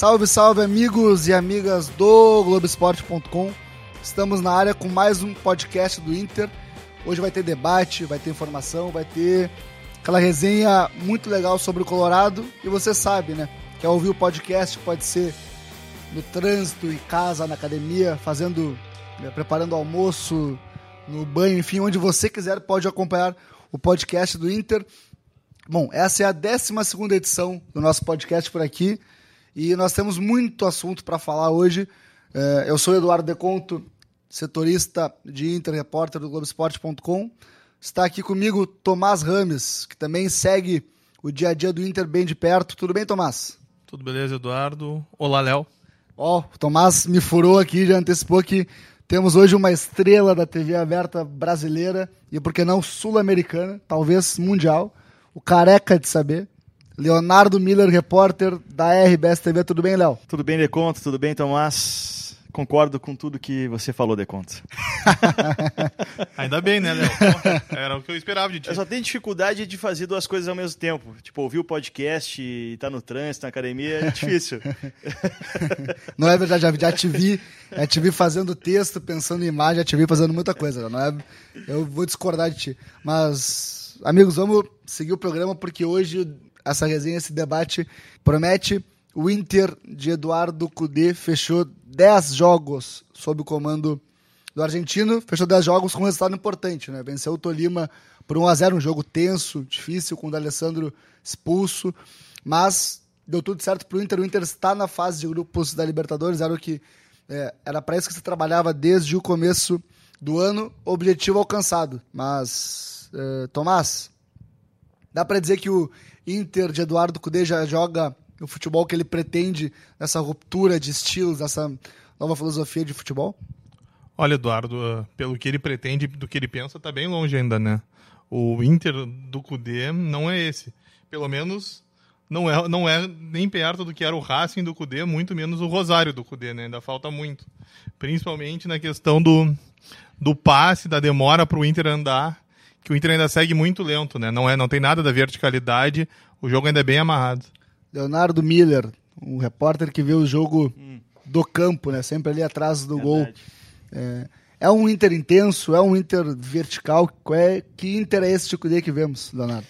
Salve, salve, amigos e amigas do Globoesporte.com. Estamos na área com mais um podcast do Inter. Hoje vai ter debate, vai ter informação, vai ter aquela resenha muito legal sobre o Colorado. E você sabe, né? Quer ouvir o podcast, pode ser no trânsito, em casa, na academia, fazendo, né, preparando almoço, no banho, enfim, onde você quiser pode acompanhar o podcast do Inter. Bom, essa é a 12 edição do nosso podcast por aqui e nós temos muito assunto para falar hoje. É, eu sou Eduardo Deconto, setorista de Inter, repórter do Globoesporte.com. Está aqui comigo Tomás Rames, que também segue o dia a dia do Inter bem de perto. Tudo bem, Tomás? Tudo beleza, Eduardo? Olá, Léo. Ó, oh, o Tomás me furou aqui, já antecipou que temos hoje uma estrela da TV aberta brasileira e, por que não, sul-americana, talvez mundial, o careca de saber. Leonardo Miller, repórter da RBS TV. Tudo bem, Léo? Tudo bem, Deconto? Tudo bem, Tomás? Concordo com tudo que você falou, Deconto. Ainda bem, né, Léo? Era o que eu esperava de ti. Eu só tenho dificuldade de fazer duas coisas ao mesmo tempo. Tipo, ouvir o podcast e estar tá no trânsito, na academia, é difícil. Não é verdade, já, já te vi, já te vi fazendo texto, pensando em imagem, já te vi fazendo muita coisa. Não é, eu vou discordar de ti. Mas, amigos, vamos seguir o programa porque hoje essa resenha, esse debate promete. O Inter de Eduardo Cudê fechou 10 jogos sob o comando do argentino, fechou 10 jogos com um resultado importante, né? Venceu o Tolima por 1 a 0 um jogo tenso, difícil, com o D'Alessandro expulso, mas deu tudo certo para o Inter. O Inter está na fase de grupos da Libertadores, era o que é, era para isso que se trabalhava desde o começo do ano, objetivo alcançado. Mas, é, Tomás, dá para dizer que o Inter de Eduardo Cudê já joga o futebol que ele pretende nessa ruptura de estilos, nessa nova filosofia de futebol? Olha, Eduardo, ah, pelo que ele pretende, do que ele pensa, está bem longe ainda, né? O Inter do Cudê não é esse. Pelo menos não é, não é nem perto do que era o Racing do Cudê, muito menos o Rosário do Cudê, né? Ainda falta muito. Principalmente na questão do, do passe, da demora para o Inter andar, que o Inter ainda segue muito lento, né? Não, é, não tem nada da verticalidade, o jogo ainda é bem amarrado. Leonardo Miller, um repórter que vê o jogo hum. do campo, né? Sempre ali atrás do Verdade. gol. É, é, um Inter intenso, é um Inter vertical. É, que Inter é esse tipo de que vemos, Leonardo?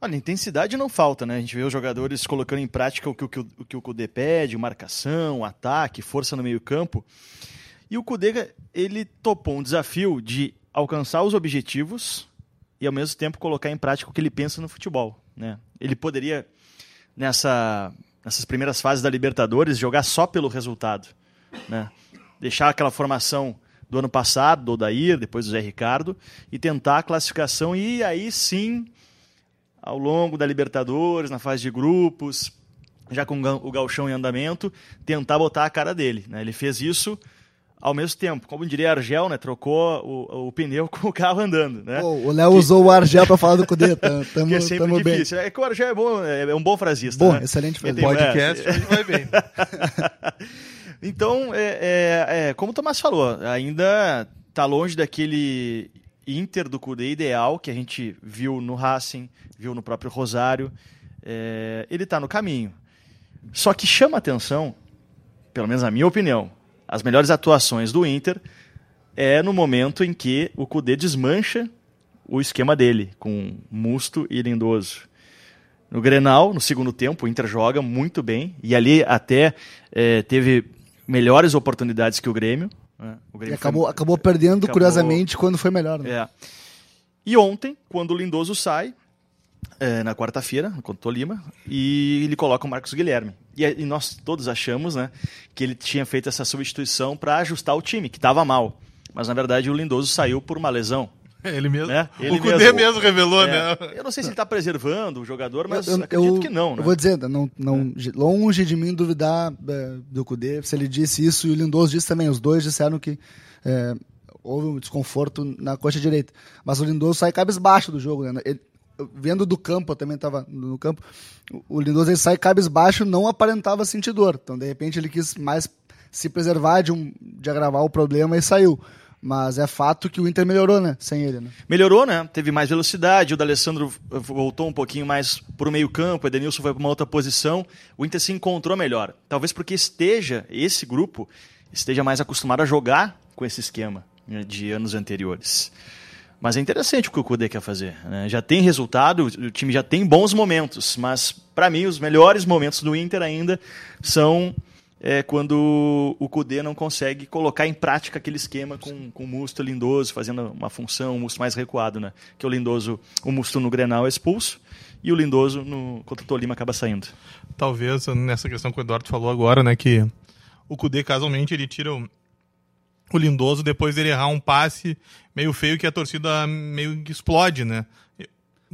Olha, intensidade não falta, né? A gente vê os jogadores colocando em prática o que o, que o, o, que o Kudê pede, marcação, ataque, força no meio campo. E o Kudê, ele topou um desafio de alcançar os objetivos e ao mesmo tempo colocar em prática o que ele pensa no futebol, né? Ele poderia nessa, nessas primeiras fases da Libertadores jogar só pelo resultado. Né? Deixar aquela formação do ano passado, do Odair, depois do Zé Ricardo, e tentar a classificação e aí sim, ao longo da Libertadores, na fase de grupos, já com o galchão em andamento, tentar botar a cara dele. Né? Ele fez isso ao mesmo tempo. Como diria Argel, né? Trocou o, o pneu com o carro andando, né? Pô, o Léo que... usou o Argel para falar do Cudê. Tamo, que é sempre tamo difícil. Bem. É que o Argel é bom, é um bom frasista. Bom, né? excelente frasista. Podcast, é. vai bem. então, é, é, é, como o Tomás falou, ainda está longe daquele Inter do Cudê ideal que a gente viu no Racing, viu no próprio Rosário. É, ele está no caminho. Só que chama atenção, pelo menos a minha opinião, as melhores atuações do Inter é no momento em que o Cudê desmancha o esquema dele, com Musto e Lindoso. No Grenal, no segundo tempo, o Inter joga muito bem, e ali até é, teve melhores oportunidades que o Grêmio. Né? O Grêmio e acabou, foi... acabou perdendo, acabou... curiosamente, quando foi melhor. Né? É. E ontem, quando o Lindoso sai, é, na quarta-feira, contra o Tolima, e ele coloca o Marcos Guilherme. E, e, nós todos achamos né, que ele tinha feito essa substituição para ajustar o time, que estava mal. Mas na verdade o Lindoso saiu por uma lesão. Ele mesmo. Né? Ele o Cudê mesmo, mesmo. revelou, É, né? Eu não sei se ele tá preservando o jogador, mas eu, acredito eu- que não, né? Eu vou dizer, não, não, longe de mim duvidar é, do Cudê, se ele disse isso e o Lindoso disse também. Os dois disseram que é, houve um desconforto na coxa direita. Mas o Lindoso sai cabisbaixo do jogo, né? Ele- eu- vendo do campo, eu também estava no campo, o- Lindoso ele sai cabisbaixo, não aparentava sentir dor. Então, de repente, ele quis mais se preservar de, um, de agravar o problema e saiu. Mas é fato que o Inter melhorou, né? Sem ele, né? Melhorou, né? Teve mais velocidade, o D'Alessandro voltou um pouquinho mais para o meio campo, o Edenilson foi para uma outra posição, o Inter se encontrou melhor. Talvez porque esteja, esse grupo, esteja mais acostumado a jogar com esse esquema né, de anos anteriores. Mas é interessante o que o Kudê quer fazer. né? Já tem resultado, o time já tem bons momentos, mas para mim os melhores momentos do Inter ainda são é, quando o Kudê não consegue colocar em prática aquele esquema com, com o Musto Lindoso, fazendo uma função, o Musto mais recuado, né? Que o Lindoso, o Musto no Grenal é expulso e o Lindoso no, contra o Tolima acaba saindo. Talvez nessa questão que o Eduardo falou agora, né? Que o Cudê, casualmente, ele tira o, o Lindoso depois dele errar um passe meio feio que a torcida meio que explode, né?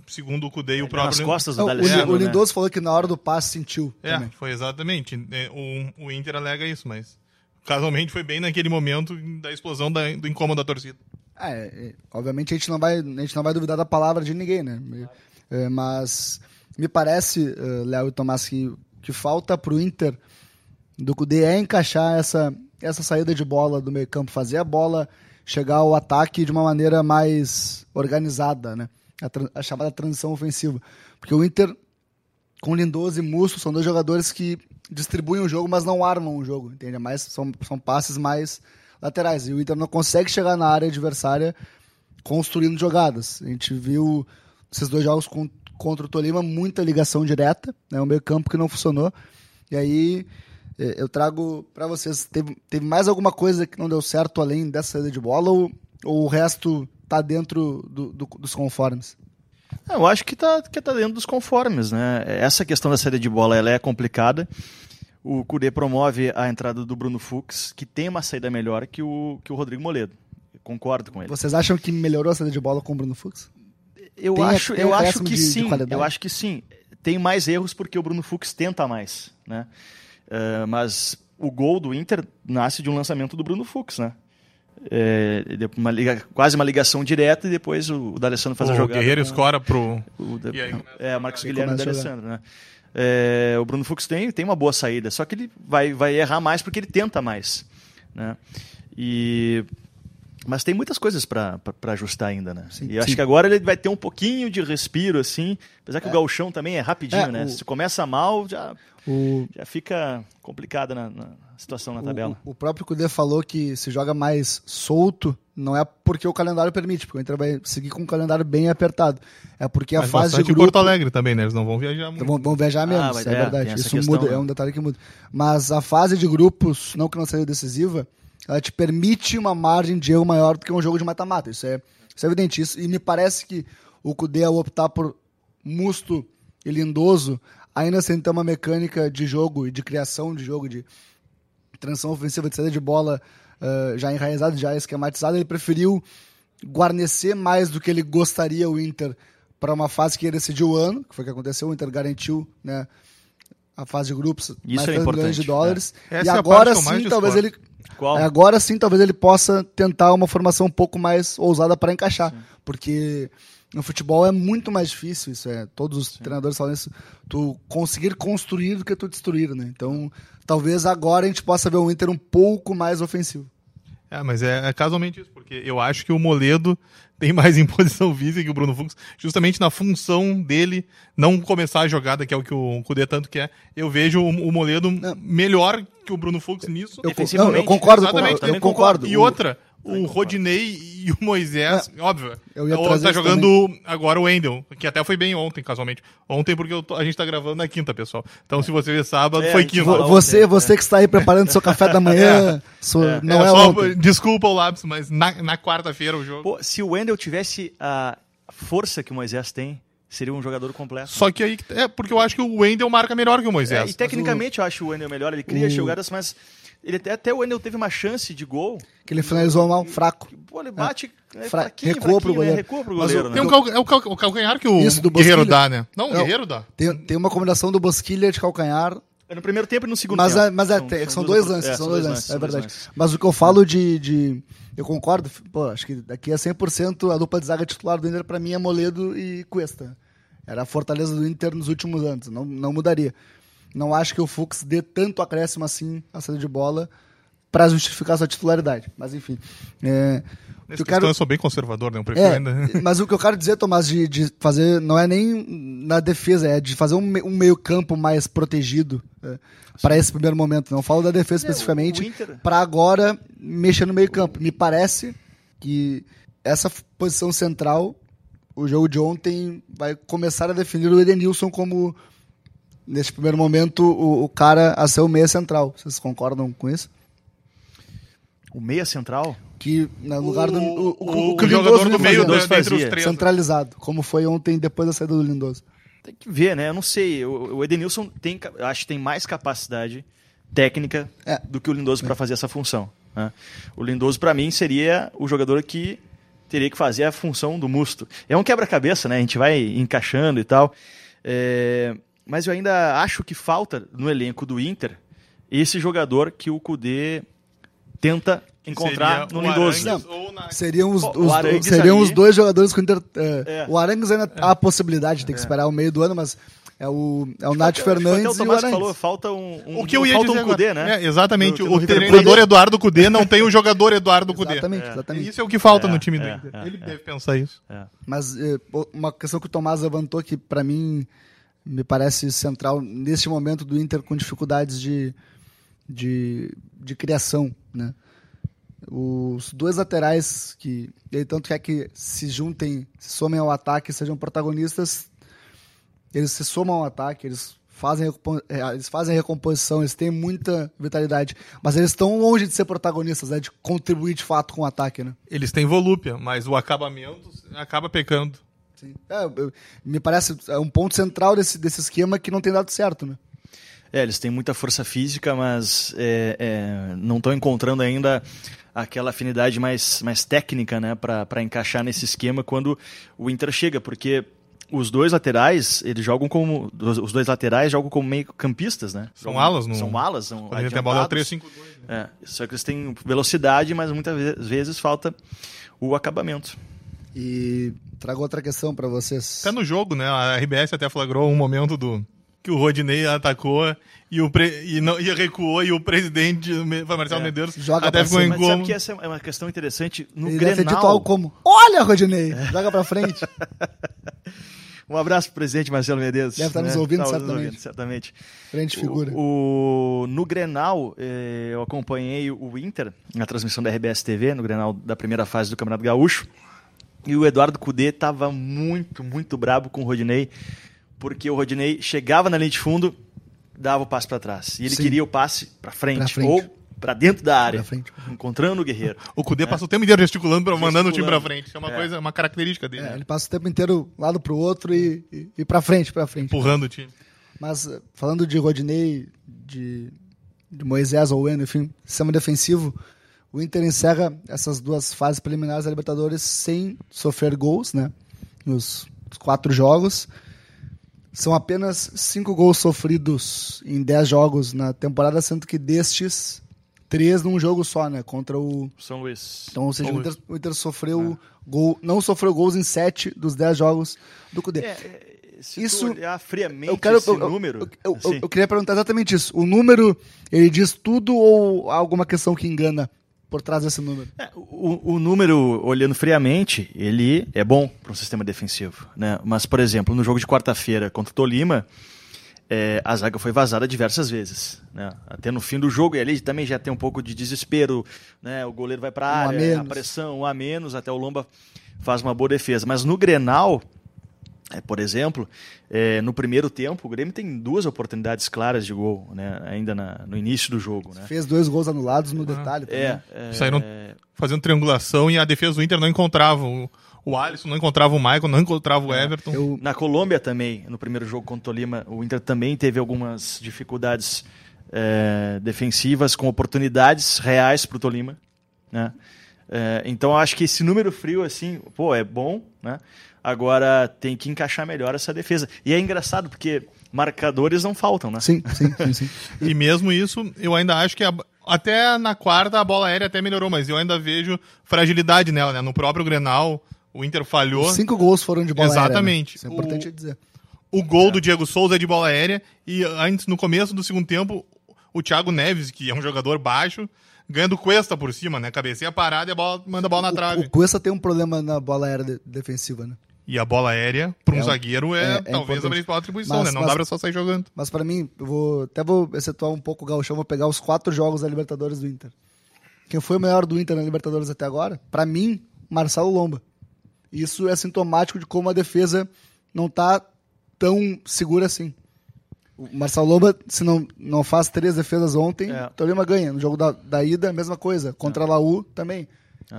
Segundo o Cudê e o Nas próprio. costas do o, o né? Lindoso falou que na hora do passe sentiu. É, também. foi exatamente. É, O, o Inter alega isso, mas casualmente foi bem naquele momento da explosão da- do incômodo da torcida. É, é, obviamente a gente não vai, a gente não vai duvidar da palavra de ninguém, né? É, mas me parece, eh, Léo e Tomás, que que falta pro Inter do Cudê é encaixar essa, essa saída de bola do meio campo, fazer a bola chegar ao ataque de uma maneira mais organizada, né? A, a chamada transição ofensiva. Porque o Inter, com Lindoso e Musto, são dois jogadores que distribuem o jogo, mas não armam o jogo, entende? É Mais, são, são passes mais laterais. E o Inter não consegue chegar na área adversária construindo jogadas. A gente viu esses dois jogos contra o Tolima, muita ligação direta, né? um meio campo que não funcionou. E aí eu trago para vocês, teve, teve mais alguma coisa que não deu certo além dessa saída de bola ou, ou o resto tá dentro do- do- dos conformes? É, Eu acho que tá, que tá dentro dos conformes, né? Essa questão da saída de bola ela é complicada. O Cudê promove a entrada do Bruno Fux, que tem uma saída melhor que o, que o Rodrigo Moledo. Eu concordo com ele. Vocês acham que melhorou a saída de bola com o Bruno Fux? Eu Tem- acho, tem eu acho que de- de sim. qualidade? eu acho que sim. Tem mais erros porque o Bruno Fux tenta mais, né? Eh, mas o gol do Inter nasce de um lançamento do Bruno Fux, né? É, uma liga- quase uma ligação direta e depois o, o D'Alessandro faz a o jogada. Guerreiro com- escora pro. o de- E aí começa é, Marcos Guilherme e a. D'Alessandro, né? É, o Bruno Fux tem, tem uma boa saída, só que ele vai, vai errar mais porque ele tenta mais, né? E mas tem muitas coisas para ajustar ainda, né? Sim, e eu acho sim. que agora ele vai ter um pouquinho de respiro, assim. Apesar que o gauchão também é rapidinho, É, né? o- Se começa mal, já, O, já fica complicada na, na situação na tabela. O, o próprio Cudê falou que se joga mais solto, não é porque o calendário permite, porque o Inter vai seguir com um calendário bem apertado. É porque a Mas fase de grupo... Porto Alegre também, né? Eles não vão viajar muito. Vão, vão viajar menos, mas é, é, verdade. Isso questão, muda, né? é um detalhe que muda. Mas a fase de grupos, não que não seja decisiva, ela te permite uma margem de erro maior do que um jogo de mata-mata. Isso é, isso é evidente. Isso, e me parece que o Cudê, ao optar por Musto e Lindoso, ainda sem ter uma mecânica de jogo e de criação de jogo, de transição ofensiva, de saída de bola eh, já enraizada, já esquematizada, ele preferiu guarnecer mais do que ele gostaria o Inter para uma fase que ia decidir o ano, que foi o que aconteceu, o Inter garantiu né, a fase de grupos, Isso mais é 3 milhões de importante, dólares. é. E é agora mais sim, talvez ele. Qual? é, agora sim, talvez ele possa tentar uma formação um pouco mais ousada para encaixar, porque no futebol é muito mais difícil isso, é, todos os treinadores falam isso, tu conseguir construir do que tu destruir, né? Então, talvez agora a gente possa ver o Inter um pouco mais ofensivo. É, mas é, é casualmente isso, porque eu acho que o Moledo tem mais imposição física que o Bruno Fux, justamente na função dele não começar a jogada, que é o que o Cudê tanto quer. Eu vejo o, o Moledo melhor que o Bruno Fux nisso. Eu, Defensivamente, não, eu concordo, com, Exatamente, eu, também concordo. E outra, o Rodinei e o Moisés, óbvio, eu ia o- tá jogando agora o Wendel, que até foi bem ontem, casualmente. Ontem porque eu tô- a gente tá gravando na quinta, pessoal. Então se você ver sábado, É, foi quinta. Você, ontem, você que está aí preparando seu café da manhã, sua- É. não é, só- ontem. Desculpa o lápis, mas na, na quarta-feira o jogo. Pô, se o Wendel tivesse a força que o Moisés tem, seria um jogador completo. Só que aí. É porque eu acho que o Wendel marca melhor que o É, Moisés. e tecnicamente eu acho o Wendel melhor, ele cria o- jogadas, mas ele até, até o Wendel teve uma chance de gol. Que ele finalizou mal, fraco. Pô, ele bate. É, Fra- fraquinho, recua pro né? goleiro. Recua pro Mas goleiro, o- né? Tem um cal- é o, cal- o calcanhar que o Isso, do Guerreiro Bosquilha. dá, né? Não, o Não. Guerreiro dá. Tem, tem uma combinação do Bosquilha de calcanhar. É no primeiro tempo e no segundo Mas, tempo. é, mas é, tem- são, duas dois opor- lances, é, são dois lances, é são dois verdade. lances. Mas o que eu falo de, de- Eu concordo, pô, acho que daqui a 100% a dupla de zaga titular do Inter pra mim é Moledo e Cuesta. Era a fortaleza do Inter nos últimos anos, não, não mudaria. Não acho que o Fux dê tanto acréscimo assim a saída de bola pra justificar sua titularidade. Mas enfim. É, Nessa eu quero- eu sou bem conservador, né? Eu prefiro é, ainda. mas o que eu quero dizer, Tomás, de, de fazer, não é nem na defesa, é de fazer um, um meio-campo mais protegido para esse primeiro momento. Não falo da defesa É, especificamente, Inter- para agora mexer no meio-campo. Me parece que essa posição central, o jogo de ontem vai começar a definir o Edenilson como, neste primeiro momento, o, o cara a ser o meia central. Vocês concordam com isso? O meia central? Que no lugar do. O, o, o que jogador Lindoso do meio da, Lindoso dentre os fazia. três. né? centralizado, como foi ontem depois da saída do Lindoso. Tem que ver, né? Eu não sei. O, o Edenilson tem, acho que tem mais capacidade técnica É. do que o Lindoso para fazer essa função. né? O Lindoso, para mim, seria o jogador que teria que fazer a função do Musto. É um quebra-cabeça, né? A gente vai encaixando e tal. É, Mas eu ainda acho que falta no elenco do Inter esse jogador que o Kudê tenta encontrar no o Lindoso. Na- Seriam os, O os- seriam ali- os dois jogadores que o Inter. é, É. O Arangues ainda há a possibilidade de ter que esperar o meio do ano, mas é o, é o Nath Fernandes o e o Arangues. falou, falta um, um O que eu ia falta dizer um Kudê, agora. né? É, exatamente. No- o no treinador. Eduardo Cudê não tem o jogador Eduardo Cudê. Exatamente, exatamente. Isso é o que falta É, no time do é, Inter. é, Ele é. deve pensar isso. Mas é, pô, uma questão que o Tomás levantou que, para mim, me parece central neste momento do Inter com dificuldades de, de, de criação, né? Os dois laterais que ele tanto quer que se juntem, se somem ao ataque, sejam protagonistas, eles se somam ao ataque, eles fazem, é, eles fazem recomposição, eles têm muita vitalidade, mas eles estão longe de ser protagonistas, né, de contribuir de fato com o ataque, né? Eles têm volúpia, mas o acabamento acaba pecando. Sim. É, eu- me parece é um ponto central desse, desse esquema que não tem dado certo, né? É, eles têm muita força física, mas é, é, não estão encontrando ainda aquela afinidade mais, mais técnica né, para encaixar nesse esquema quando o Inter chega, porque os dois laterais, eles jogam como. Os dois laterais jogam como meio campistas, né? São Jogam- alas no- São alas, são tem a bola é o adiantados. 3-5-2. É, só que eles têm velocidade, mas muitas ve- vezes falta o acabamento. E trago outra questão para vocês. Até no jogo, né? A RBS até flagrou um momento do que o Rodinei atacou e, o pre... e, não... e recuou e o presidente Marcelo É. Medeiros Joga até ficou em. Mas sabe que essa é uma questão interessante no Ele Grenal. algo como: Olha, Rodinei, joga pra frente. Um abraço pro presidente Marcelo Medeiros. Deve estar nos ouvindo, Tá certamente. certamente. Frente figura. O, o- no Grenal, eh, eu acompanhei o Inter na transmissão da RBS TV, no Grenal da primeira fase do Campeonato Gaúcho. E o Eduardo Cudê estava muito, muito brabo com o Rodinei, porque o Rodinei chegava na linha de fundo, dava o passe para trás. E ele Sim. queria o passe para frente, Pra frente. ou para dentro da área, frente. encontrando o Guerreiro. O Cudê passa o tempo inteiro gesticulando, pra... mandando o time pra Gesticulando. frente. Isso é uma É. coisa, uma característica dele. É, né? ele passa o tempo inteiro lado pro outro e, e, e pra frente, pra frente. Empurrando o time. Mas eh, falando de Rodinei, de, de Moisés ou Wendel, enfim, sistema defensivo, o Inter encerra essas duas fases preliminares da Libertadores sem sofrer gols, né? Nos quatro jogos. São apenas cinco gols sofridos em dez jogos na temporada, sendo que destes, três num jogo só, né? Contra o. São Luís. Então, ou seja, o. Inter, o Inter sofreu gol, não sofreu gols em sete dos dez jogos do Cudê. É, é, se Isso- tu olhar friamente Eu quero. esse eu, número... Eu, eu- assim, eu queria perguntar exatamente isso. O número, ele diz tudo ou há alguma questão que engana por trás desse número? É, o, o número, olhando friamente, ele é bom para um sistema defensivo. Né? Mas, por exemplo, no jogo de quarta-feira contra o Tolima, é, a zaga foi vazada diversas vezes. Né? Até no fim do jogo, e ali também já tem um pouco de desespero. Né? O goleiro vai para a área, menos. a pressão, um a menos, até o Lomba faz uma boa defesa. Mas no Grenal, por exemplo, é, no primeiro tempo, o Grêmio tem duas oportunidades claras de gol, né? ainda na- no início do jogo. Né? Fez dois gols anulados no detalhe. É, também. é, Saíram fazendo triangulação e a defesa do Inter não encontrava o, o Alisson, não encontrava o Michael, não encontrava o Everton. Eu, Na Colômbia também, no primeiro jogo contra o Tolima, o Inter também teve algumas dificuldades é, defensivas com oportunidades reais para o Tolima. Né? É, então acho que esse número frio, assim, pô, é bom, né? Agora tem que encaixar melhor essa defesa. E é engraçado porque marcadores não faltam, né? sim, sim, sim, sim. E mesmo isso, eu ainda acho que a- até na quarta a bola aérea até melhorou, mas eu ainda vejo fragilidade nela, né? No próprio Grenal, o Inter falhou. Os cinco gols foram de bola Exatamente. aérea. né? Isso é importante O- dizer. O gol do Diego Souza é de bola aérea e antes, no começo do segundo tempo, o Thiago Neves, que é um jogador baixo, ganha do Cuesta por cima, né? Cabeceia parada e a bola, manda a bola na O, trave. o Cuesta tem um problema na bola aérea de- defensiva, né? E a bola aérea, para um É zagueiro, é, é- é talvez a importante. principal atribuição, Mas- né? Não mas- dá pra só sair jogando. Mas pra mim, eu vou até vou excetuar um pouco o Gauchão, vou pegar os quatro jogos da Libertadores do Inter. Quem foi o melhor do Inter na Libertadores até agora? Pra mim, Marcelo Lomba. Isso é sintomático de como a defesa não tá tão segura assim. O Marcelo Lomba, se não, não faz três defesas ontem, É. o Tolima ganha. No jogo da, da ida, mesma coisa. Contra a Laú também.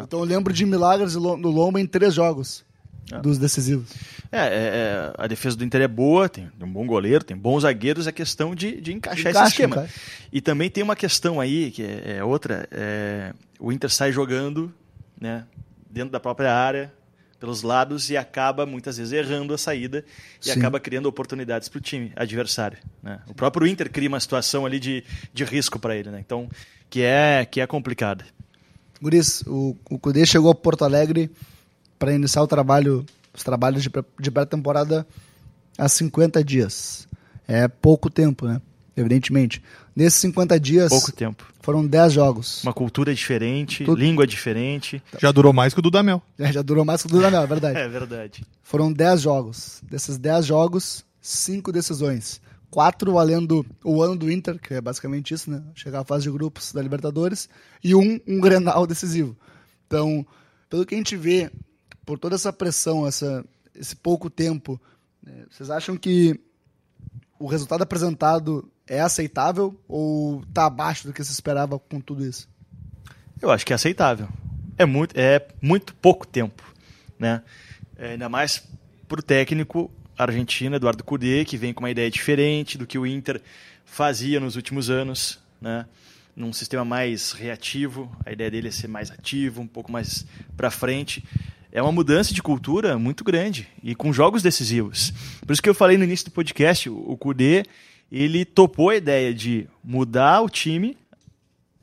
Então eu lembro de milagres do Lomba em três jogos É. dos decisivos. É, é, é, a defesa do Inter é boa, tem um bom goleiro, tem bons zagueiros, é questão de, de encaixar esse Encaixa, esquema. encaixa. E também tem uma questão aí, que é, é outra, é, o Inter sai jogando né, dentro da própria área, pelos lados, e acaba muitas vezes errando a saída e Sim. acaba criando oportunidades para o time adversário. né? O próprio Inter cria uma situação ali de, de risco para ele, né? então, que é, que é complicada. Guris, o, o Cudê chegou a Porto Alegre para iniciar o trabalho, os trabalhos de, de pré-temporada há 50 dias. É pouco tempo, né? Evidentemente. Nesses 50 dias, Pouco tempo. foram 10 jogos. Uma cultura diferente, Tudo- língua diferente. Já durou mais que o Dudamel. É, já durou mais que o do Daniel, é verdade. É verdade. Foram 10 jogos. Desses 10 jogos, 5 decisões. Quatro valendo o ano do Inter, que é basicamente isso, né? Chegar à fase de grupos da Libertadores. E um, um Grenal decisivo. Então, pelo que a gente vê, por toda essa pressão, essa, esse pouco tempo, né, vocês acham que o resultado apresentado é aceitável ou está abaixo do que se esperava com tudo isso? Eu acho que é aceitável. É muito, é muito pouco tempo, né? É, ainda mais para o técnico argentino Eduardo Cudê, que vem com uma ideia diferente do que o Inter fazia nos últimos anos, né? Num sistema mais reativo, a ideia dele é ser mais ativo, um pouco mais para frente. É uma mudança de cultura muito grande e com jogos decisivos. Por isso que eu falei no início do podcast, o Cudê, ele topou a ideia de mudar o time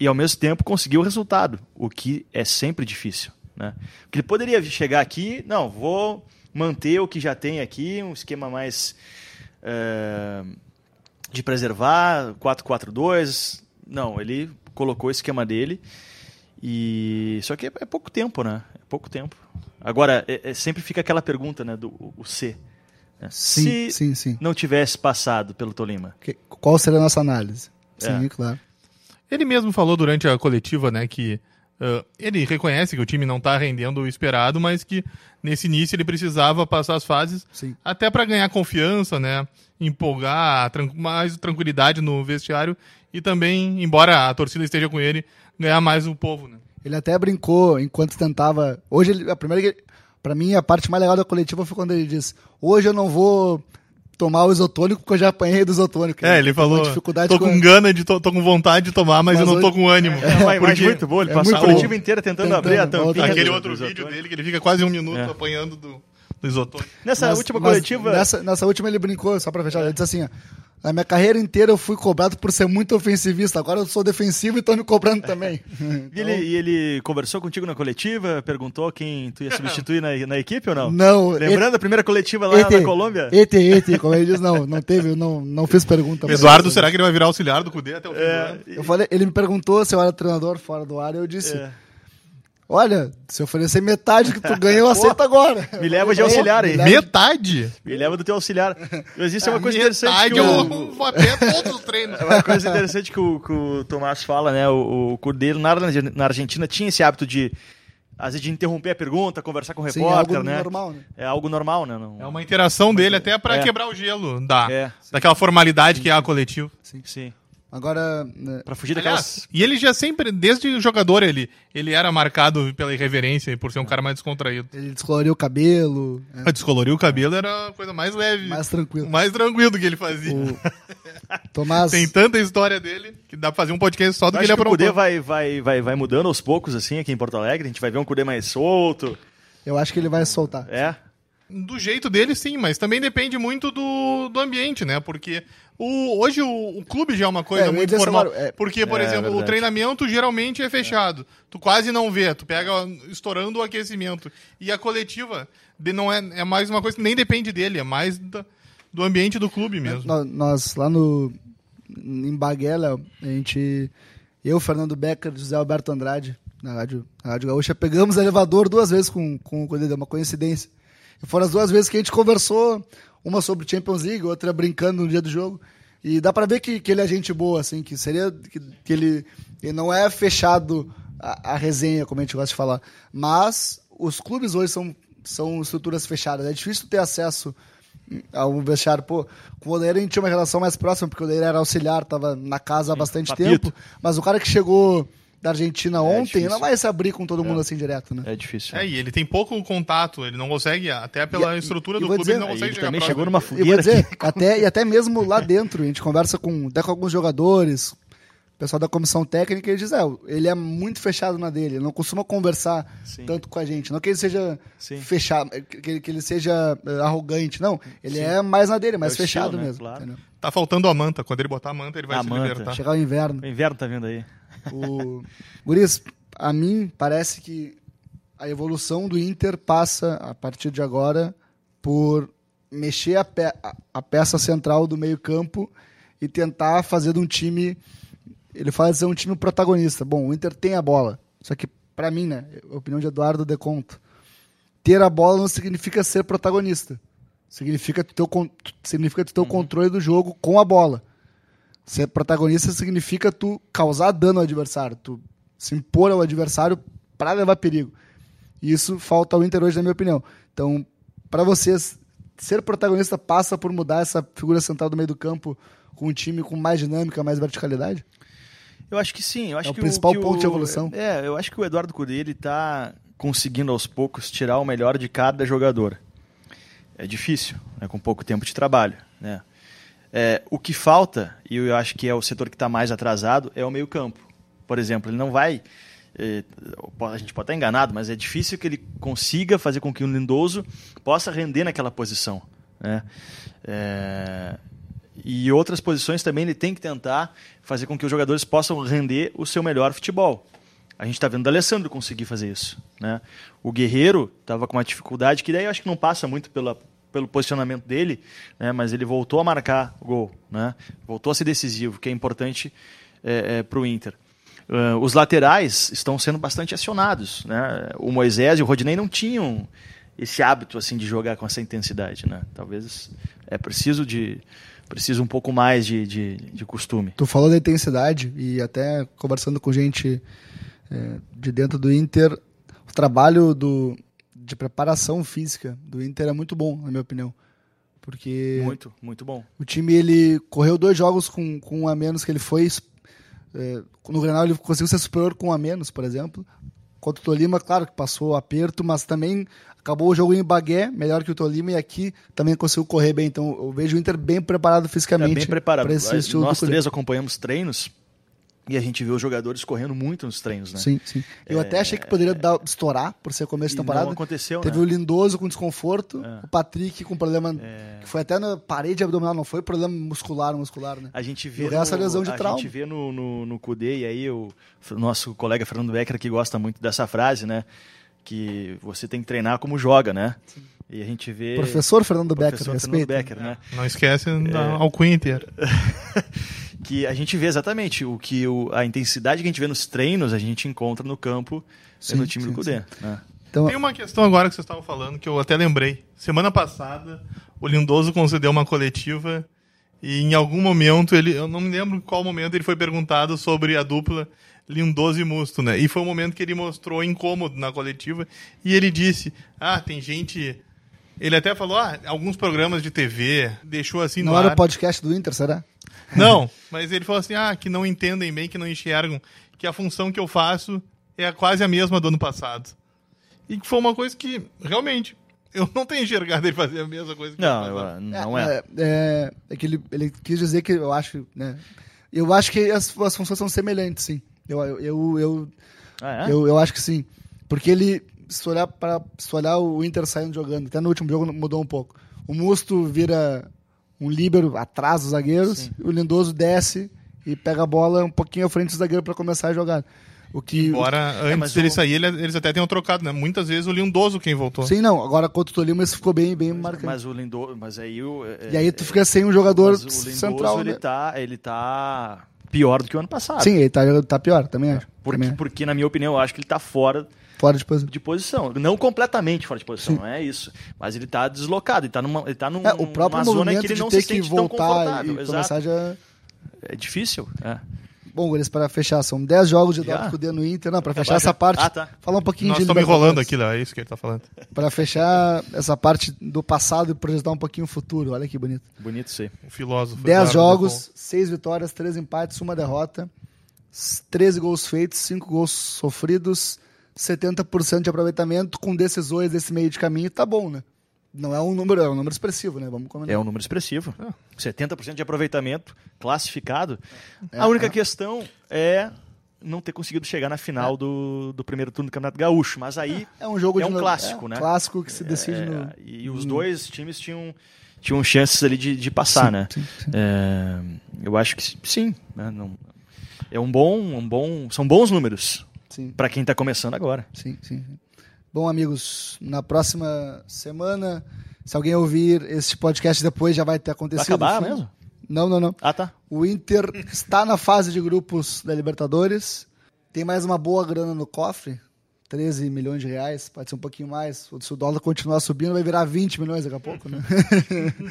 e ao mesmo tempo conseguir o resultado, o que é sempre difícil. Né? Porque ele poderia chegar aqui, não, vou manter o que já tem aqui, um esquema mais eh, de preservar, 4-4-2. Não, ele colocou o esquema dele. E só que é, é pouco tempo, né? É pouco tempo. Agora, é- é- sempre fica aquela pergunta, né, do o- o C. né? Sim, Se sim, sim. não tivesse passado pelo Tolima. Que- qual seria a nossa análise? Sim, É. claro. Ele mesmo falou durante a coletiva, né, que ah, ele reconhece que o time não tá rendendo o esperado, mas que nesse início ele precisava passar as fases Sim. até para ganhar confiança, né, empolgar, tran mais tranquilidade no vestiário e também, embora a torcida esteja com ele, ganhar mais o povo, né. Ele até brincou enquanto tentava. Hoje, ele, a primeira. que- Pra mim, a parte mais legal da coletiva foi quando ele disse: Hoje eu não vou tomar o isotônico porque eu já apanhei do isotônico. É, ele falou, dificuldade tô com gana, de to- tô com vontade de tomar, mas, Mas eu não tô hoje- com ânimo. É, mas Porque muito bom, ele é passou a coletiva inteira tentando, Tentando, abrir a tampinha. aquele outro vídeo isotônico. dele que ele fica quase um minuto É. apanhando do, do isotônico. Nessa Mas- última mas coletiva. Nessa, nessa última ele brincou, só pra fechar. Ele disse assim: ó, Na minha carreira inteira eu fui cobrado por ser muito ofensivista. Agora eu sou defensivo e estão me cobrando também. E ele, e ele conversou contigo na coletiva, perguntou quem tu ia substituir na, na equipe ou não? Não, Lembrando a primeira coletiva lá Ete, na Colômbia? Ete, ete, como ele diz, não, não teve, eu não, não fiz pergunta. Eduardo, será que ele vai virar auxiliar do Cudê até o fim do É, ano? Eu falei, ele me perguntou se eu era treinador fora do ar e eu disse: é. Olha, se oferecer metade que tu ganha, eu aceito agora. me leva de auxiliar aí. Metade? Me leva do teu auxiliar. Mas isso é uma coisa interessante. Metade Que eu o, vou até todos os treinos. é uma coisa interessante que o, que o Tomás fala, né? O, o Cordeiro na, na Argentina tinha esse hábito de, às vezes, de interromper a pergunta, conversar com o Sim, repórter, algo né? normal, né? É algo normal, né? Não... É uma interação dele até pra É. quebrar o gelo da, É. daquela formalidade que é a coletivo. Sim. Agora, né, Pra fugir Aliás, daquelas. e ele já sempre, desde jogador, ele, ele era marcado pela irreverência e por ser um cara mais descontraído. ele descoloriu o cabelo, é, A descolorir o cabelo era a coisa mais leve. mais tranquilo. mais tranquilo que ele fazia. O Tomás, Tem tanta história dele que dá pra fazer um podcast só do Eu que ele acho que o Cudê aprontou. vai, vai, vai, vai mudando aos poucos, assim, aqui em Porto Alegre. A gente vai ver um Cudê mais solto. eu acho que ele vai soltar. É. Do jeito dele, sim, mas também depende muito do, do ambiente, né? Porque o, hoje o, o clube já é uma coisa É, muito formal. é. Porque, por É, exemplo, o treinamento geralmente é fechado. Tu quase não vê, tu pega estourando o aquecimento. E a coletiva de- não é, é mais uma coisa que nem depende dele, é mais da- do ambiente do clube mesmo. Nós, nós lá no em Baguela, a gente eu, Fernando Becker, José Alberto Andrade, na Rádio, na Rádio Gaúcha, pegamos elevador duas vezes com, com o é uma coincidência. E foram as duas vezes que a gente conversou, uma sobre Champions League, outra brincando no dia do jogo. E dá pra ver que, que ele é gente boa, assim, que seria. que, que ele, ele não é fechado a, a resenha, como a gente gosta de falar. Mas os clubes hoje são, são estruturas fechadas. É difícil ter acesso ao vestiário. Pô, com o Odeiro a gente tinha uma relação mais próxima, porque o Odeiro era auxiliar, tava na casa há bastante papito. tempo. Mas o cara que chegou da Argentina ontem difícil. não vai se abrir com todo mundo assim direto, né? É difícil. É, e ele tem pouco contato, ele não consegue, até pela E- estrutura e do clube, dizer, ele não Aí consegue ele chegar também chegou numa fogueira dizer, até, e até mesmo lá dentro, a gente conversa com, até com alguns jogadores, o pessoal da comissão técnica, e eles dizem, é, ele é muito fechado na dele, ele não costuma conversar Sim. tanto com a gente. Não que ele seja Sim. fechado, que, ele- que ele seja eh, arrogante, não. Ele é mais na dele, mais É o estilo, fechado né? mesmo. Claro. Tá faltando a manta, quando ele botar a manta, ele vai A se manta. libertar. Chegar o inverno. O inverno tá vindo aí. O... Guris, a mim parece que a evolução do Inter passa, a partir de agora, por mexer a, pe- a- peça central do meio-campo e tentar fazer de um time. Ele de ser um time protagonista. Bom, o Inter tem a bola. Só que, pra mim, né? A opinião de Eduardo Deconto. Ter a bola não significa ser protagonista. Significa tu ter o, significa tu ter o controle do jogo com a bola. Ser protagonista significa tu causar dano ao adversário, tu se impor ao adversário para levar perigo. E isso falta ao Inter hoje, na minha opinião. Então, para vocês, ser protagonista passa por mudar essa figura central do meio do campo com um time com mais dinâmica, mais verticalidade? Eu acho que sim. Eu acho É o que principal que ponto de evolução. É, eu acho que o Eduardo Cudê ele tá conseguindo aos poucos tirar o melhor de cada jogador. É difícil, né, com pouco tempo de trabalho. Né? É, o que falta, e eu acho que é o setor que está mais atrasado, é o meio campo. Por exemplo, ele não vai... é, a gente pode estar enganado, mas é difícil que ele consiga fazer com que o Lindoso possa render naquela posição. Né? É, e outras posições também ele tem que tentar fazer com que os jogadores possam render o seu melhor futebol. A gente está vendo o Alessandro conseguir fazer isso. Né? O Guerreiro estava com uma dificuldade que daí eu acho que não passa muito pela, pelo posicionamento dele, né? mas ele voltou a marcar o gol, né? voltou a ser decisivo, que é importante para o Inter. Uh, os laterais estão sendo bastante acionados. Né? O Moisés e o Rodinei não tinham esse hábito assim de jogar com essa intensidade. Né? Talvez é preciso de preciso um pouco mais de, de, de costume. Tu falou da intensidade e até conversando com gente é, de dentro do Inter, o trabalho do, de preparação física do Inter é muito bom, na minha opinião. Porque Muito, muito bom. o time ele correu dois jogos com, com um a menos que ele foi. é, no Grenal ele conseguiu ser superior com um a menos, por exemplo. Contra o Tolima, claro que passou aperto, mas também acabou o jogo em Bagué, melhor que o Tolima, e aqui também conseguiu correr bem. Então eu vejo o Inter bem preparado É fisicamente bem preparado. Nós três acompanhamos treinos e a gente vê os jogadores correndo muito nos treinos, né? Sim, sim. Eu até achei que poderia dar, estourar por ser começo de temporada. não aconteceu, Teve né? o Lindoso com desconforto, É. o Patrick com problema. Que foi até na parede abdominal, não foi problema muscular, muscular, né? A gente vê, E resto é lesão de a trauma. gente vê no, no, no Cudê, e aí o nosso colega Fernando Becker que gosta muito dessa frase, né? Que você tem que treinar como joga, né? E a gente vê... Professor Fernando Becker, Professor Fernando respeito. Becker, né? Não esquece da É. alcunha inteira. que a gente vê exatamente o que o, a intensidade que a gente vê nos treinos, a gente encontra no campo e Sim, no time sim, do Cudê. Né? Então, Tem uma questão agora que vocês estavam falando que eu até lembrei. Semana passada, o Lindoso concedeu uma coletiva e em algum momento ele, eu não me lembro em qual momento ele foi perguntado sobre a dupla Lindoso e Musto, né? E foi um momento que ele mostrou incômodo na coletiva e ele disse: "Ah, tem gente ele até falou, ah, alguns programas de TV deixou assim não no era ar. o podcast do Inter, será? Não, mas ele falou assim, ah, que não entendem bem, que não enxergam, que a função que eu faço é quase a mesma do ano passado. E que foi uma coisa que, realmente, eu não tenho enxergado ele fazer a mesma coisa que Não, eu- faz. não é. É, é, é que ele, ele quis dizer que eu acho, né? Eu acho que as, as funções são semelhantes, sim. Eu, eu, eu, eu, Ah, é? eu, eu acho que sim. Porque ele, se olhar, para, se olhar o Inter saindo jogando, até no último jogo mudou um pouco. O Musto vira um líbero atrás dos zagueiros, o Lindoso desce e pega a bola um pouquinho à frente do zagueiro para começar a jogar. O que, Embora antes mas dele o- sair, ele- eles até tenham trocado, né? Muitas vezes o Lindoso quem voltou. Sim, não. Agora contra o Tolima isso ficou bem, bem marcante. Mas o Lindoso, mas aí o é- e aí tu fica sem um jogador mas o Lindoso, central. ele né? tá, ele tá pior do que o ano passado. Sim, ele tá, tá pior, também acho. Porque, Também porque, na minha opinião, eu acho que ele tá fora Fora de posição. de posição. Não completamente fora de posição, não é isso. Mas ele tá deslocado, ele tá numa, ele tá num, É, o próprio numa zona que ele de não ter se que sente tão voltar confortável. e Exato. começar já... É difícil. É. Bom, Guris, para fechar, são 10 jogos de? Eduardo Cudê no Inter. Não, para Acabar fechar essa parte, Ah, tá. falar um pouquinho Nós de estamos enrolando aqui, lá, é isso que ele tá falando. Para fechar essa parte do passado e projetar um pouquinho o futuro. Olha que bonito. Bonito isso aí. O filósofo. 10 Eduardo jogos, 6 vitórias, 3 empates, uma derrota, s- 13 gols feitos, 5 gols sofridos, 70% de aproveitamento com decisões desse meio de caminho. Tá bom, né? Não é um número, é um número expressivo, né? Vamos comentar. É um número expressivo. 70% de aproveitamento classificado. É, a única é. questão é não ter conseguido chegar na final do, do primeiro turno do Campeonato Gaúcho. Mas aí É um jogo É de um no- clássico, é, né? Clássico que se decide É, no. E os dois times tinham, tinham chances ali de, de passar, Sim, né? sim, sim. É, eu acho que sim. né? Não- é um bom, um bom. São bons números. Para quem está começando agora. Sim, sim, sim. Bom, amigos, na próxima semana, se alguém ouvir este podcast depois, já vai ter Vai acontecido. acabar enfim. mesmo? Não, não, não. Ah, tá. O Inter está na fase de grupos da Libertadores. Tem mais uma boa grana no cofre. 13 milhões de reais, pode ser um pouquinho mais. Se o dólar continuar subindo, vai virar 20 milhões daqui a pouco, né?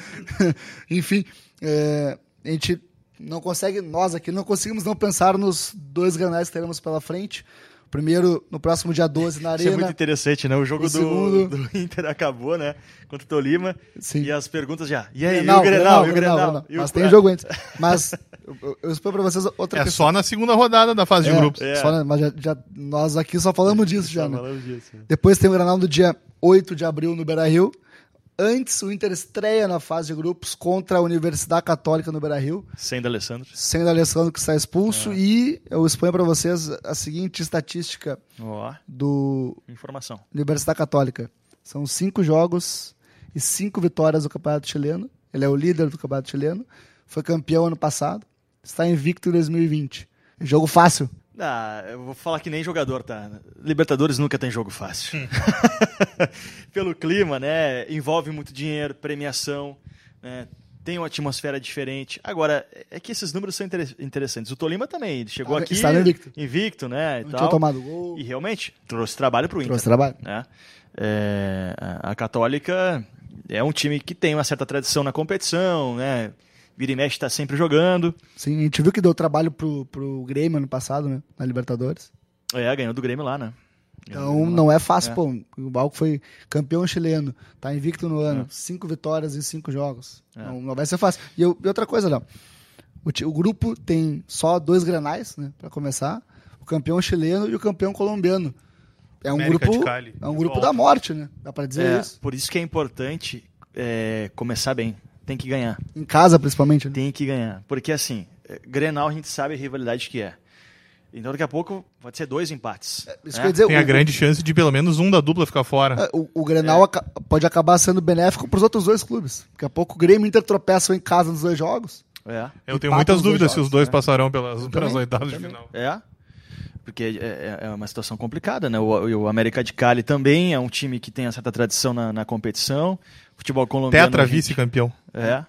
Enfim, é, a gente não consegue, nós aqui não conseguimos não pensar nos dois granais que teremos pela frente. Primeiro, no próximo dia 12, na Isso é muito Arena. interessante, né? O jogo O do, segundo- do Inter acabou, né? Contra o Tolima. Sim. E as perguntas já. E aí, Grenal, e o Grenal, e o Grenal, Grenal? Grenal. E o- Mas tem jogo antes. Mas eu, eu- exponho pra vocês outra É questão. só na segunda rodada da fase de É, grupos. É. só na- mas já, já- nós aqui só falamos disso já, né? falando disso. Depois tem o Granal no dia 8 de abril no Beira-Rio. Antes, o Inter estreia na fase de grupos contra a Universidade Católica no Beira-Rio, Sem da Alessandro. sendo o Alessandro que está expulso. E eu exponho para vocês a seguinte estatística Ó, do informação. Universidade Católica. São cinco jogos e cinco vitórias do Campeonato Chileno. Ele é o líder do Campeonato Chileno. Foi campeão ano passado. Está invicto em 2020. Jogo fácil. Ah, eu vou falar que nem jogador, tá? Libertadores nunca tem jogo fácil. Pelo clima, né? Envolve muito dinheiro, premiação, né? Tem uma atmosfera diferente. Agora, é que esses números são inter- interessantes. O Tolima também, ele chegou Ah, aqui invicto. invicto, né? E, Não tal. tinha tomado gol. e realmente trouxe trabalho pro Inter. Trouxe trabalho. né? É, a Católica é um time que tem uma certa tradição na competição, né? Vira e mexe está sempre jogando. Sim, a gente viu que deu trabalho pro, pro Grêmio ano passado, né? Na Libertadores. É, ganhou do Grêmio lá, né? Ganhou Então lá. não é fácil, É. pô. O Balco foi campeão chileno, tá invicto no ano, É. cinco vitórias em cinco jogos. É. Não, não vai ser fácil. E, eu- e outra coisa, Léo. O, o grupo tem só dois granais, né? Pra começar. O campeão chileno e o campeão colombiano. É um América grupo. É um grupo da morte, né? Dá pra dizer É, isso. por isso que é importante é, começar bem. Tem que ganhar. Em casa, principalmente. Né? Tem que ganhar. Porque assim, é, Grenal a gente sabe a rivalidade que é. Então daqui a pouco pode ser dois empates. Isso né? quer dizer, Tem a o, grande chance de pelo menos um da dupla ficar fora. é, o, o Grenal aca- pode acabar sendo benéfico pros outros dois clubes. Daqui a pouco o Grêmio e o Inter tropeçam em casa nos dois jogos. É. Eu tenho muitas os dúvidas se jogos, os dois né? passarão pelas, pelas oitavas de final. É. Porque é, é- é uma situação complicada, né? O, o América de Cali também é um time que tem uma certa tradição na, na competição. Futebol colombiano. Tetra vice-campeão. É.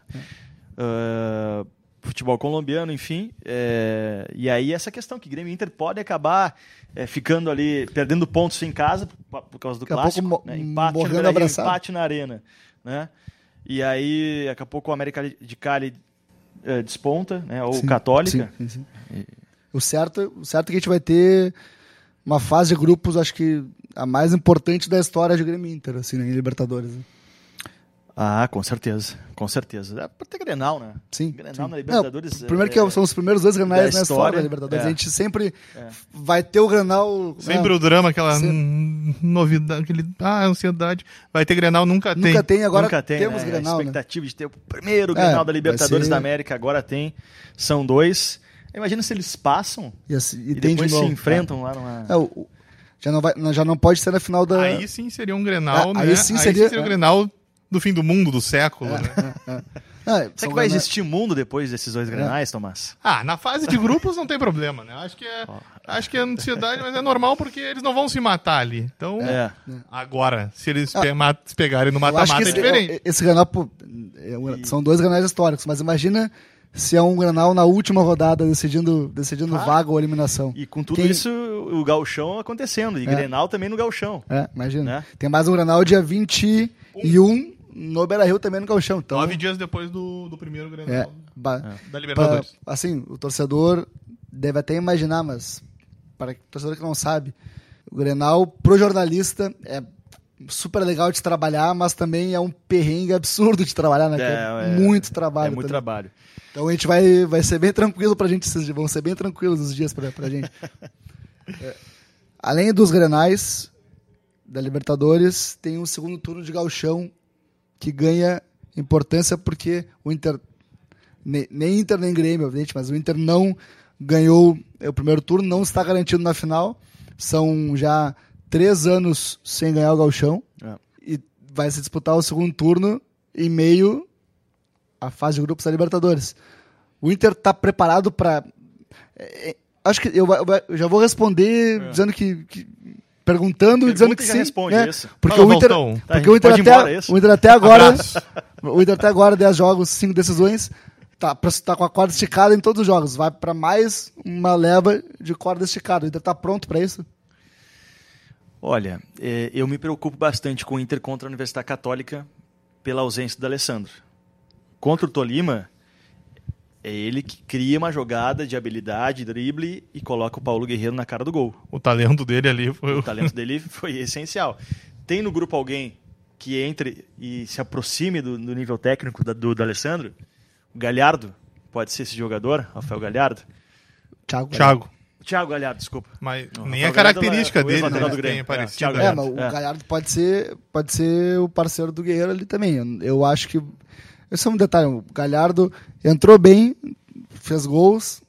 Ah, futebol colombiano, enfim. É, e aí essa questão que Grêmio e Inter pode acabar é, ficando ali, perdendo pontos em casa por, por causa do Daqui clássico. pouco né? Empate morrendo abraçado. empate na arena. Né? E aí, daqui a pouco o América de Cali é, desponta, né? ou Sim, Católica. sim, sim, sim. O certo, o certo é que a gente vai ter uma fase de grupos, acho que a mais importante da história de Grêmio e Inter, assim, né, em Libertadores. né? Ah, com certeza, com certeza. É pra ter Grenal, né? Sim. Grenal sim. na Libertadores. Não, primeiro é- que é- são os primeiros dois granais da na história história, da Libertadores. é. A gente sempre vai ter o Grenal. Sempre né? o drama, aquela Sempre. novidade, aquele, ah, ansiedade. Vai ter Grenal, nunca, tem. Nunca tem, agora Nunca tem, temos né? Grenal. A né? expectativa de ter o primeiro É, Grenal da vai Libertadores ser- da América, agora tem. São dois. Imagina se eles passam E, assim, e e, tem depois de novo. se enfrentam lá numa... É, o- já, não vai, já não pode ser na final da. Aí sim seria um Grenal, Ah, né? aí sim seria- o Grenal do fim do mundo, do século, É. né? Ah, Será são que vai granais- existir mundo depois desses dois Grenais, Tomás? Ah, na fase de grupos não tem problema, né? Acho que é, acho que é ansiedade, mas é normal porque eles não vão se matar ali. Então, É. agora, se eles pe- ma- se pegarem no mata-mata é diferente. esse Grenal, pô, é um- são dois Grenais históricos, mas imagina se é um Grenal na última rodada decidindo, decidindo vaga ou eliminação. E com tudo Quem- isso, o gauchão acontecendo. E É. Grenal também no gauchão. É, imagina. Né? Tem mais um Grenal dia 21 no Beira-Rio também no Galchão. Então, Nove dias depois do, do primeiro Grenal é, ba- da pra- Libertadores. assim, o torcedor deve até imaginar, mas para o torcedor que não sabe, o Grenal pro jornalista é super legal de trabalhar, mas também é um perrengue absurdo de trabalhar, né? que É, é- muito trabalho. é muito também. trabalho. Então a gente vai, vai ser bem tranquilo pra gente esses dias. Vão ser bem tranquilos os dias pra, pra gente. É, além dos grenais da Libertadores, tem um segundo turno de galchão que ganha importância porque o Inter. ne- Nem Inter nem Grêmio, obviamente, mas o Inter não ganhou é, o primeiro turno, não está garantido na final. São já três anos sem ganhar o galchão. É. E vai se disputar o segundo turno em meio a fase de grupos da Libertadores. O Inter está preparado para. acho que eu, eu- já vou responder dizendo que. que- perguntando e dizendo que sim. responde né? isso. Porque, Fala, o Inter, Valtão. Tá, porque o Inter, até, embora, é o Inter até agora. O Inter até agora, 10 jogos, 5 decisões. Tá, pra- tá com a corda esticada em todos os jogos. Vai para mais uma leva de corda esticada. O Inter tá pronto para isso? Olha, é, eu me preocupo bastante com o Inter contra a Universidade Católica pela ausência do Alessandro. Contra o Tolima, é ele que cria uma jogada de habilidade, drible e coloca o Paulo Guerreiro na cara do gol. O talento dele ali foi O o. talento dele foi essencial. Tem no grupo alguém que entre e se aproxime do, do nível técnico da- do, do Alessandro? O Galhardo, pode ser esse jogador, Rafael Galhardo. Thiago. Thiago. O Thiago Galhardo, desculpa. Mas Não, nem Rafael a característica Galhardo é o dele ex-lateral né, do Grêmio. tem É. Thiago? É, Galhardo. mas o É. Galhardo pode ser, pode ser o parceiro do Guerreiro ali também. Eu, eu acho que. Esse é um detalhe. O Galhardo entrou bem, fez gols.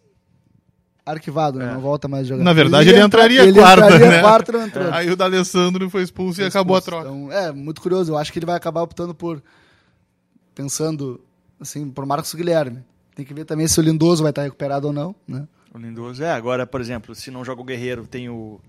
Arquivado, né? É. Não volta mais jogar. Na verdade, ele entra- entraria ele quarta, entraria né? quarta entrou. Aí o D'Alessandro foi expulso e acabou a troca. Então, é, muito curioso. Eu acho que ele vai acabar optando por. Pensando, assim, por Marcos Guilherme. Tem que ver também se o Lindoso vai estar recuperado ou não, né? O Lindoso, é. Agora, por exemplo, se não joga o Guerreiro, tem o.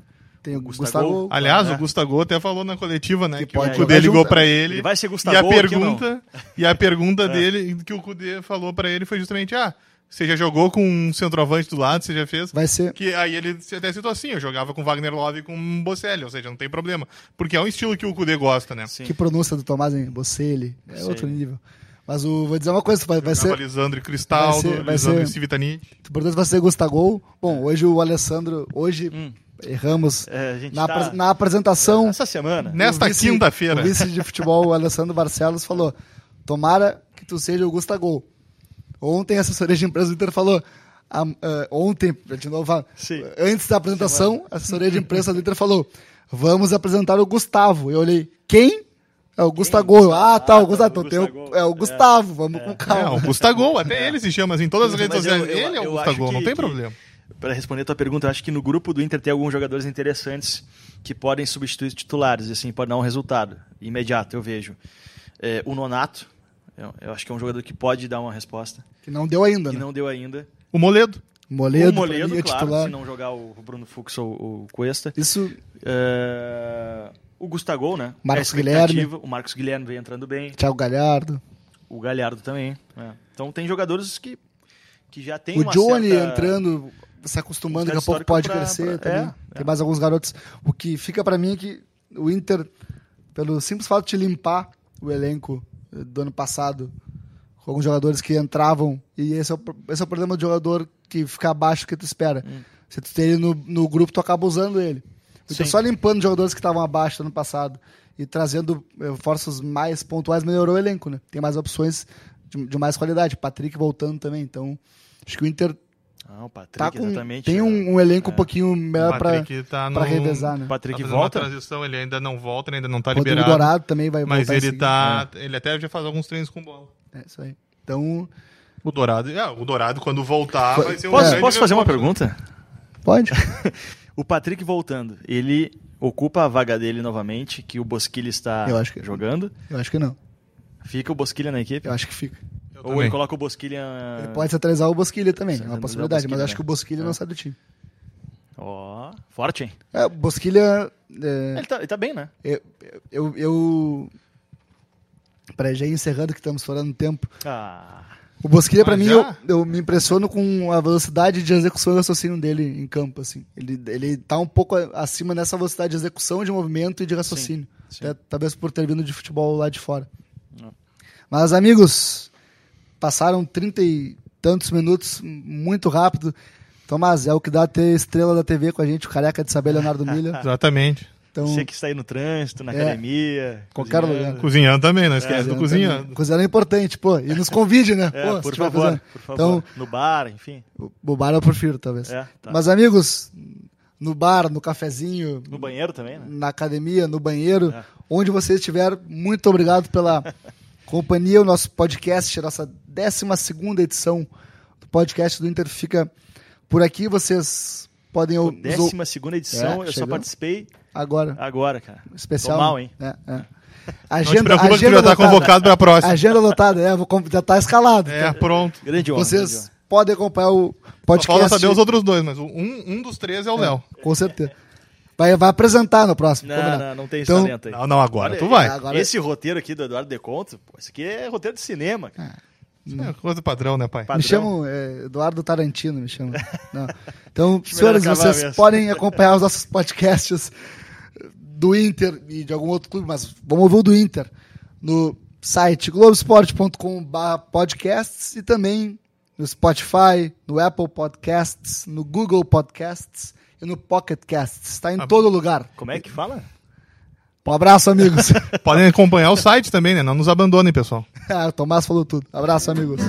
Tem o Gustavo. Gustavo. Aliás, É. o Gustavo até falou na coletiva, né? Que Que, o Cudê ligou junto. pra ele. Ele vai ser e a Gustavo pergunta, e a pergunta dele, que o Cudê falou pra ele foi justamente: ah, você já jogou com um centroavante do lado, você já fez? Vai ser. Que aí ele até citou assim: eu jogava com Wagner Love e com Bocelli, ou seja, não tem problema. Porque é um estilo que o Cudê gosta, né? Sim. Que pronúncia do Tomás, hein? Bocelli. É Bocelli. outro nível. Mas o, vou dizer uma coisa, vai, vai ser. Lisandro e Cristaldo, vai ser- vai Lisandro ser- e Civitanite. O importante vai ser Gustavo. Bom, hoje o Alessandro. Hoje Hum. Erramos É, a na, tá- na apresentação. Essa semana. Nesta quinta-feira. O vice de futebol, o Alessandro Barcelos, falou: Tomara que tu seja o Gustavo. Ontem a assessoria de imprensa do Inter falou. ah, ah, ontem, de novo, ah, Sim. antes da apresentação, a assessoria de imprensa do Inter falou: Vamos apresentar o Gustavo. Eu olhei: Quem? É o Gustavo. Ah, tá, o Ah, Gustavo. tá, Então o tem o- Gustavo. é o Gustavo, vamos com É, calma. o Gustavo, até ele se chama assim, em todas as redes eu- sociais. eu- ele é o Gustavo, não tem que- problema. Para responder a tua pergunta, eu acho que no grupo do Inter tem alguns jogadores interessantes que podem substituir os titulares, e assim, pode dar um resultado imediato, eu vejo. É, o Nonato, eu, eu acho que é um jogador que pode dar uma resposta, Que não deu ainda, que né? não deu ainda. O Moledo. Moledo, o Moledo, é claro, titular. se não jogar o Bruno Fux ou o Cuesta. Isso, É, o Gustavo, né? Marcos É. Guilherme. O Marcos Guilherme vem entrando bem. Thiago Galhardo. O Galhardo também. é. Então tem jogadores que, que já tem o uma Johnny certa... entrando, se acostumando, Um daqui a pouco pode pra- crescer pra- também. é, Tem é. mais alguns garotos. O que fica pra mim é que o Inter, pelo simples fato de limpar o elenco eh, do ano passado, com alguns jogadores que entravam, e esse é o, esse é o problema do jogador que fica abaixo do que tu espera. Hum. Se tu tem ele no, no grupo, tu acaba usando ele. O Inter Sim. só limpando jogadores que estavam abaixo do ano passado e trazendo eh, forças mais pontuais melhorou o elenco, né? Tem mais opções de, de mais qualidade. Patrick voltando também, então acho que o Inter Ah, o Patrick, tá com, exatamente. tem né? um, um elenco É. um pouquinho melhor para tá no... para revezar, né? O Patrick tá volta. transição, ele ainda não volta, ele ainda não tá Rodrigo liberado. Dourado também vai Mas ele tá. Ele até já faz alguns treinos com bola. É, isso aí. Então, O Dourado, é, o Dourado quando voltar Foi- vai ser um Posso, posso fazer uma pergunta? pode. O Patrick voltando, ele ocupa a vaga dele novamente, que o Bosquilha está Eu acho que- jogando. Eu acho que não. Fica o Bosquilha na equipe? Eu acho que fica. Ou também. ele coloca o Bosquilha. Ele pode centralizar o Bosquilha também, é uma possibilidade, mas acho que o Bosquilha É. não sai do time. Ó, forte, hein? É, o Bosquilha. é, Ele, tá, ele tá bem, né? eu. eu, eu Peraí, já ir encerrando que estamos estourando o tempo. Ah, O Bosquilha, pra Mas mim, eu, eu me impressiono com a velocidade de execução e raciocínio dele em campo, assim. Ele, ele tá um pouco acima nessa velocidade de execução, de movimento e de raciocínio. sim. Até- talvez por ter vindo de futebol lá de fora. Não. Mas, amigos, passaram trinta e tantos minutos muito rápido. Tomás, é o que dá ter estrela da TV com a gente, o careca de saber Leonardo Milha. Exatamente. Então, você que está aí no trânsito, na É. academia. Qualquer cozinhando. lugar. Cozinhando também, não esquece do cozinhando cozinhando. também. Cozinhando é importante, pô. E nos convide, né? É, pô, por favor, por favor. Então, no bar, enfim. o- o bar eu prefiro, talvez. É, tá. Mas, amigos, no bar, no cafezinho, No banheiro também, né? na academia, no banheiro, É. onde você estiver, muito obrigado pela companhia. O nosso podcast, a nossa 12 edição do podcast do Inter fica por aqui. Vocês podem Pô, ouvir décima segunda edição, É, eu só participei agora. agora, cara. Especial. Tô mal, hein? É, é. Não te Agenda, tu agenda já tá lotada. convocado pra próxima. Agenda lotada, é, vou, já tá escalado. É, pronto. Grande honra. grande Vocês honra. podem acompanhar o Só podcast. falta saber os outros dois, mas um, um dos três é o Léo. Com certeza. Vai, vai apresentar no próximo. Não, combinado. não, não tem Então, talento aí. Não, não, agora Olha, tu vai. agora- Esse roteiro aqui do Eduardo Deconto, pô, isso aqui é roteiro de cinema. cara. É coisa padrão, né, pai? Padrão. Me chamam é, Eduardo Tarantino, me chamam. Não. Então, senhores, vocês mesmo. podem acompanhar os nossos podcasts do Inter e de algum outro clube, mas vamos ouvir o do Inter no site globesport.com.br podcasts e também no Spotify, no Apple Podcasts, no Google Podcasts no Pocket Casts. Está em Ah, todo lugar. Como é que fala? Um abraço, amigos. Podem acompanhar o site também, né? Não nos abandonem, pessoal. ah, o Tomás falou tudo. Abraço, amigos.